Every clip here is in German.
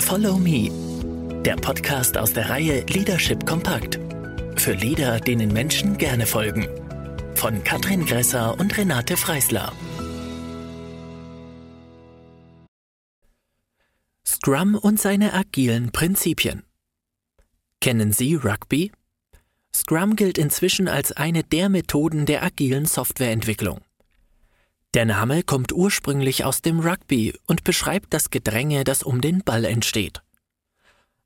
Follow Me, der Podcast aus der Reihe Leadership Kompakt. Für Leader, denen Menschen gerne folgen. Von Katrin Gresser und Renate Freisler. Scrum und seine agilen Prinzipien. Kennen Sie Rugby? Scrum gilt inzwischen als eine der Methoden der agilen Softwareentwicklung. Der Name kommt ursprünglich aus dem Rugby und beschreibt das Gedränge, das um den Ball entsteht.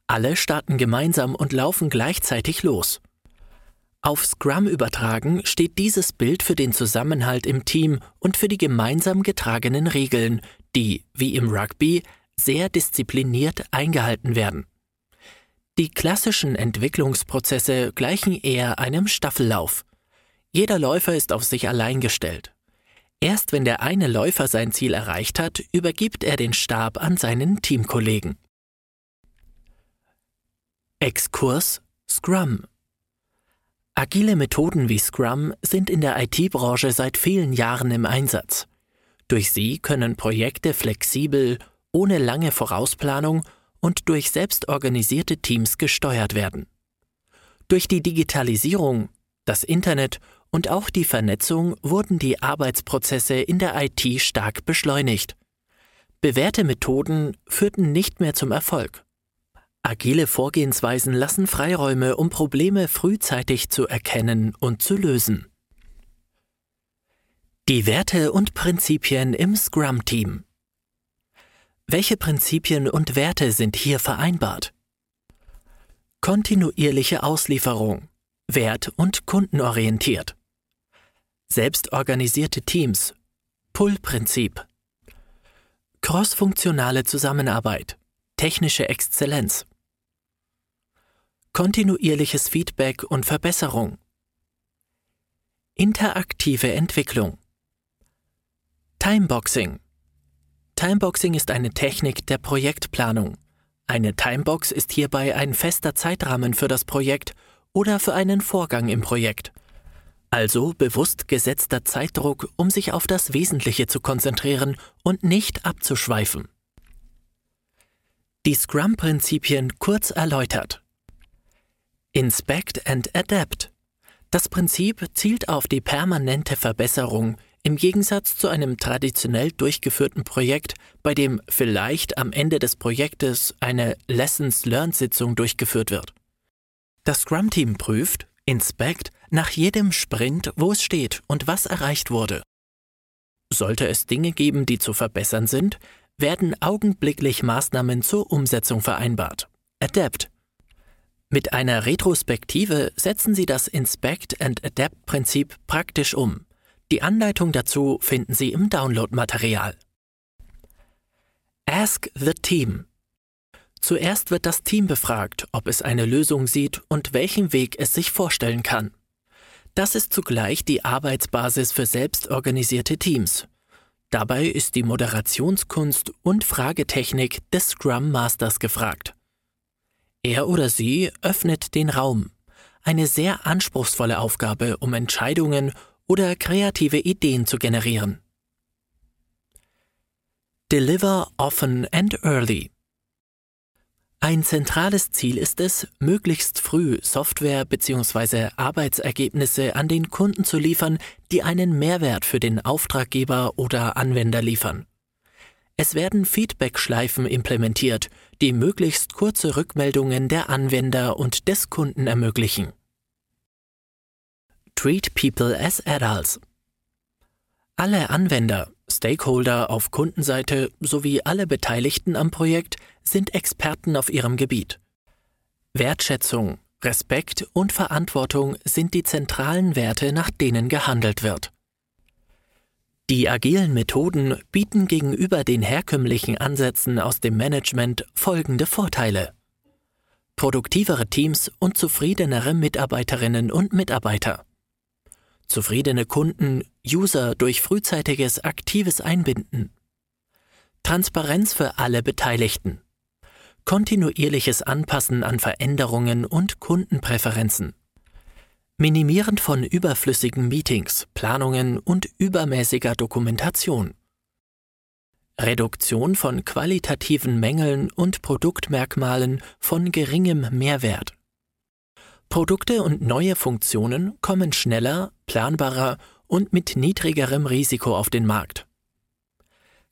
Alle starten gemeinsam und laufen gleichzeitig los. Auf Scrum übertragen steht dieses Bild für den Zusammenhalt im Team und für die gemeinsam getragenen Regeln, die, wie im Rugby, sehr diszipliniert eingehalten werden. Die klassischen Entwicklungsprozesse gleichen eher einem Staffellauf. Jeder Läufer ist auf sich allein gestellt. Erst wenn der eine Läufer sein Ziel erreicht hat, übergibt er den Stab an seinen Teamkollegen. Exkurs Scrum Agile Methoden wie Scrum sind in der IT-Branche seit vielen Jahren im Einsatz. Durch sie können Projekte flexibel, ohne lange Vorausplanung und durch selbstorganisierte Teams gesteuert werden. Durch die Digitalisierung, das Internet und auch die Vernetzung wurden die Arbeitsprozesse in der IT stark beschleunigt. Bewährte Methoden führten nicht mehr zum Erfolg. Agile Vorgehensweisen lassen Freiräume, um Probleme frühzeitig zu erkennen und zu lösen. Die Werte und Prinzipien im Scrum-Team. Welche Prinzipien und Werte sind hier vereinbart? Kontinuierliche Auslieferung, wert- und kundenorientiert selbstorganisierte Teams, Pull-Prinzip, crossfunktionale Zusammenarbeit, technische Exzellenz, kontinuierliches Feedback und Verbesserung, interaktive Entwicklung, Timeboxing. Timeboxing ist eine Technik der Projektplanung. Eine Timebox ist hierbei ein fester Zeitrahmen für das Projekt oder für einen Vorgang im Projekt – also bewusst gesetzter Zeitdruck, um sich auf das Wesentliche zu konzentrieren und nicht abzuschweifen. Die Scrum-Prinzipien kurz erläutert. Inspect and Adapt. Das Prinzip zielt auf die permanente Verbesserung im Gegensatz zu einem traditionell durchgeführten Projekt, bei dem vielleicht am Ende des Projektes eine Lessons Learned Sitzung durchgeführt wird. Das Scrum-Team prüft, Inspect nach jedem Sprint, wo es steht und was erreicht wurde. Sollte es Dinge geben, die zu verbessern sind, werden augenblicklich Maßnahmen zur Umsetzung vereinbart. Adapt. Mit einer Retrospektive setzen Sie das Inspect and Adapt Prinzip praktisch um. Die Anleitung dazu finden Sie im Downloadmaterial. Ask the Team. Zuerst wird das Team befragt, ob es eine Lösung sieht und welchen Weg es sich vorstellen kann. Das ist zugleich die Arbeitsbasis für selbstorganisierte Teams. Dabei ist die Moderationskunst und Fragetechnik des Scrum Masters gefragt. Er oder sie öffnet den Raum, eine sehr anspruchsvolle Aufgabe, um Entscheidungen oder kreative Ideen zu generieren. Deliver often and early. Ein zentrales Ziel ist es, möglichst früh Software bzw. Arbeitsergebnisse an den Kunden zu liefern, die einen Mehrwert für den Auftraggeber oder Anwender liefern. Es werden Feedback-Schleifen implementiert, die möglichst kurze Rückmeldungen der Anwender und des Kunden ermöglichen. Treat people as adults. Alle Anwender, Stakeholder auf Kundenseite sowie alle Beteiligten am Projekt sind Experten auf ihrem Gebiet. Wertschätzung, Respekt und Verantwortung sind die zentralen Werte, nach denen gehandelt wird. Die agilen Methoden bieten gegenüber den herkömmlichen Ansätzen aus dem Management folgende Vorteile. Produktivere Teams und zufriedenere Mitarbeiterinnen und Mitarbeiter. Zufriedene Kunden, User durch frühzeitiges aktives Einbinden. Transparenz für alle Beteiligten kontinuierliches Anpassen an Veränderungen und Kundenpräferenzen. Minimieren von überflüssigen Meetings, Planungen und übermäßiger Dokumentation. Reduktion von qualitativen Mängeln und Produktmerkmalen von geringem Mehrwert. Produkte und neue Funktionen kommen schneller, planbarer und mit niedrigerem Risiko auf den Markt.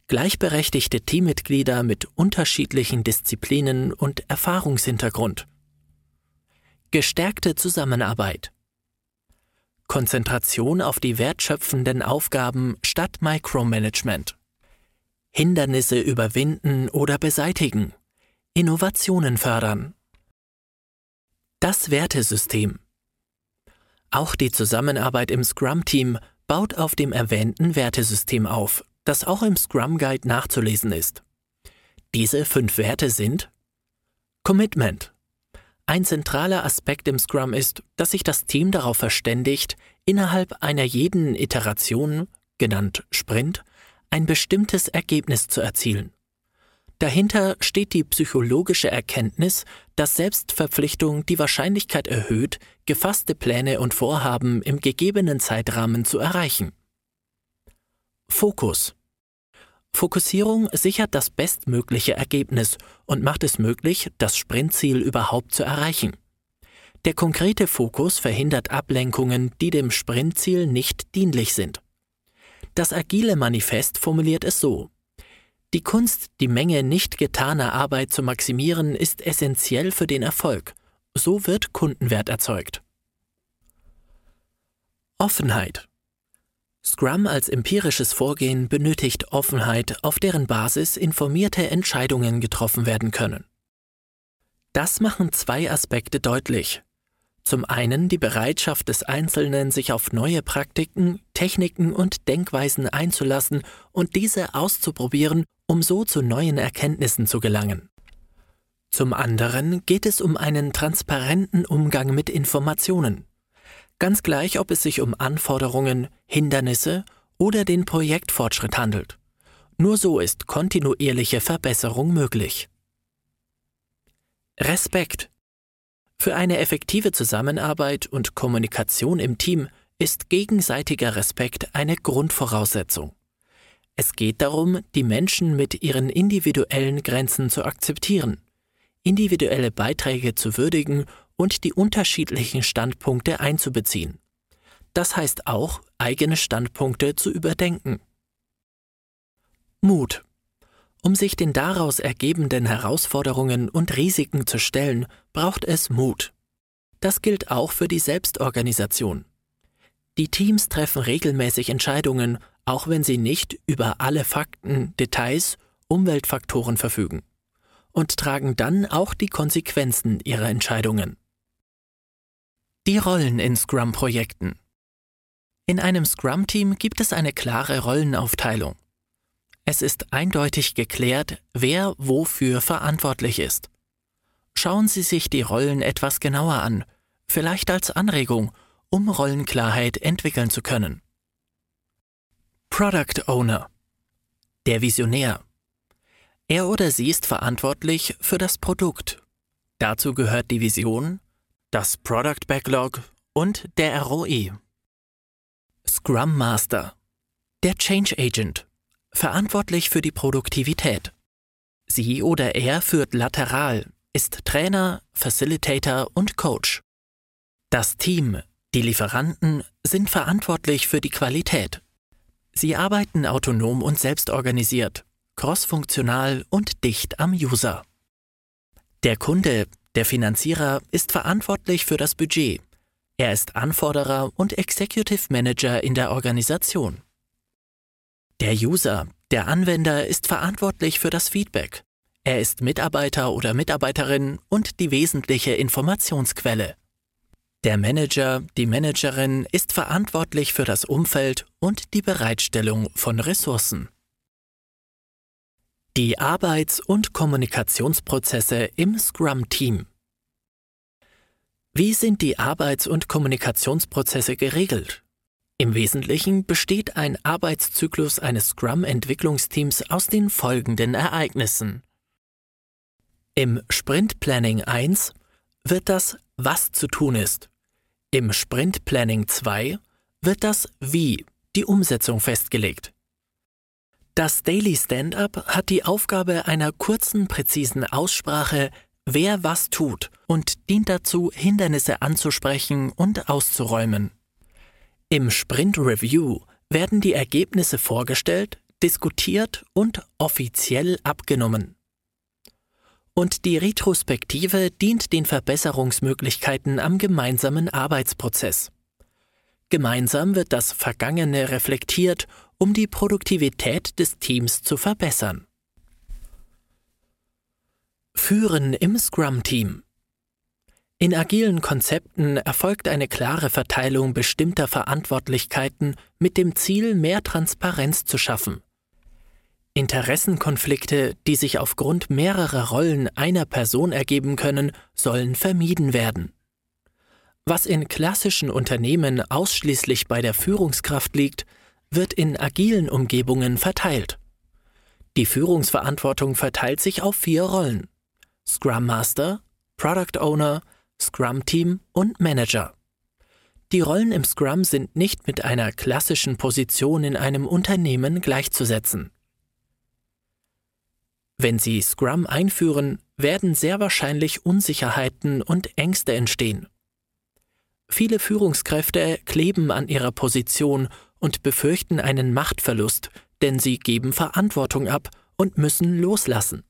Gleichberechtigte Teammitglieder mit unterschiedlichen Disziplinen und Erfahrungshintergrund. Gestärkte Zusammenarbeit. Konzentration auf die wertschöpfenden Aufgaben statt Micromanagement. Hindernisse überwinden oder beseitigen. Innovationen fördern. Das Wertesystem. Auch die Zusammenarbeit im Scrum-Team baut auf dem erwähnten Wertesystem auf, das auch im Scrum Guide nachzulesen ist. Diese fünf Werte sind Commitment. Ein zentraler Aspekt im Scrum ist, dass sich das Team darauf verständigt, innerhalb einer jeden Iteration, genannt Sprint, ein bestimmtes Ergebnis zu erzielen. Dahinter steht die psychologische Erkenntnis, dass Selbstverpflichtung die Wahrscheinlichkeit erhöht, gefasste Pläne und Vorhaben im gegebenen Zeitrahmen zu erreichen. Fokus Fokussierung sichert das bestmögliche Ergebnis und macht es möglich, das Sprintziel überhaupt zu erreichen. Der konkrete Fokus verhindert Ablenkungen, die dem Sprintziel nicht dienlich sind. Das agile Manifest formuliert es so. Die Kunst, die Menge nicht getaner Arbeit zu maximieren, ist essentiell für den Erfolg. So wird Kundenwert erzeugt. Offenheit. Scrum als empirisches Vorgehen benötigt Offenheit, auf deren Basis informierte Entscheidungen getroffen werden können. Das machen zwei Aspekte deutlich. Zum einen die Bereitschaft des Einzelnen, sich auf neue Praktiken, Techniken und Denkweisen einzulassen und diese auszuprobieren, um so zu neuen Erkenntnissen zu gelangen. Zum anderen geht es um einen transparenten Umgang mit Informationen. Ganz gleich, ob es sich um Anforderungen, Hindernisse oder den Projektfortschritt handelt. Nur so ist kontinuierliche Verbesserung möglich. Respekt für eine effektive Zusammenarbeit und Kommunikation im Team ist gegenseitiger Respekt eine Grundvoraussetzung. Es geht darum, die Menschen mit ihren individuellen Grenzen zu akzeptieren, individuelle Beiträge zu würdigen und die unterschiedlichen Standpunkte einzubeziehen. Das heißt auch, eigene Standpunkte zu überdenken. Mut um sich den daraus ergebenden Herausforderungen und Risiken zu stellen, braucht es Mut. Das gilt auch für die Selbstorganisation. Die Teams treffen regelmäßig Entscheidungen, auch wenn sie nicht über alle Fakten, Details, Umweltfaktoren verfügen, und tragen dann auch die Konsequenzen ihrer Entscheidungen. Die Rollen in Scrum-Projekten. In einem Scrum-Team gibt es eine klare Rollenaufteilung. Es ist eindeutig geklärt, wer wofür verantwortlich ist. Schauen Sie sich die Rollen etwas genauer an, vielleicht als Anregung, um Rollenklarheit entwickeln zu können. Product Owner Der Visionär Er oder sie ist verantwortlich für das Produkt. Dazu gehört die Vision, das Product Backlog und der ROI. Scrum Master Der Change Agent verantwortlich für die Produktivität. Sie oder er führt lateral, ist Trainer, Facilitator und Coach. Das Team, die Lieferanten sind verantwortlich für die Qualität. Sie arbeiten autonom und selbstorganisiert, crossfunktional und dicht am User. Der Kunde, der Finanzierer, ist verantwortlich für das Budget. Er ist Anforderer und Executive Manager in der Organisation. Der User, der Anwender ist verantwortlich für das Feedback. Er ist Mitarbeiter oder Mitarbeiterin und die wesentliche Informationsquelle. Der Manager, die Managerin ist verantwortlich für das Umfeld und die Bereitstellung von Ressourcen. Die Arbeits- und Kommunikationsprozesse im Scrum-Team. Wie sind die Arbeits- und Kommunikationsprozesse geregelt? Im Wesentlichen besteht ein Arbeitszyklus eines Scrum-Entwicklungsteams aus den folgenden Ereignissen. Im Sprint Planning 1 wird das Was zu tun ist. Im Sprint Planning 2 wird das Wie, die Umsetzung festgelegt. Das Daily Stand-up hat die Aufgabe einer kurzen, präzisen Aussprache, wer was tut und dient dazu, Hindernisse anzusprechen und auszuräumen. Im Sprint Review werden die Ergebnisse vorgestellt, diskutiert und offiziell abgenommen. Und die Retrospektive dient den Verbesserungsmöglichkeiten am gemeinsamen Arbeitsprozess. Gemeinsam wird das Vergangene reflektiert, um die Produktivität des Teams zu verbessern. Führen im Scrum-Team in agilen Konzepten erfolgt eine klare Verteilung bestimmter Verantwortlichkeiten mit dem Ziel, mehr Transparenz zu schaffen. Interessenkonflikte, die sich aufgrund mehrerer Rollen einer Person ergeben können, sollen vermieden werden. Was in klassischen Unternehmen ausschließlich bei der Führungskraft liegt, wird in agilen Umgebungen verteilt. Die Führungsverantwortung verteilt sich auf vier Rollen. Scrum Master, Product Owner, Scrum Team und Manager. Die Rollen im Scrum sind nicht mit einer klassischen Position in einem Unternehmen gleichzusetzen. Wenn Sie Scrum einführen, werden sehr wahrscheinlich Unsicherheiten und Ängste entstehen. Viele Führungskräfte kleben an ihrer Position und befürchten einen Machtverlust, denn sie geben Verantwortung ab und müssen loslassen.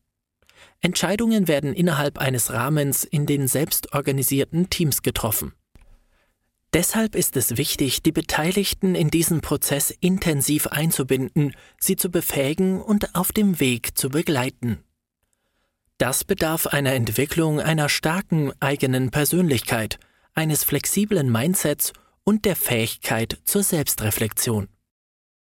Entscheidungen werden innerhalb eines Rahmens in den selbstorganisierten Teams getroffen. Deshalb ist es wichtig, die Beteiligten in diesen Prozess intensiv einzubinden, sie zu befähigen und auf dem Weg zu begleiten. Das bedarf einer Entwicklung einer starken eigenen Persönlichkeit, eines flexiblen Mindsets und der Fähigkeit zur Selbstreflexion.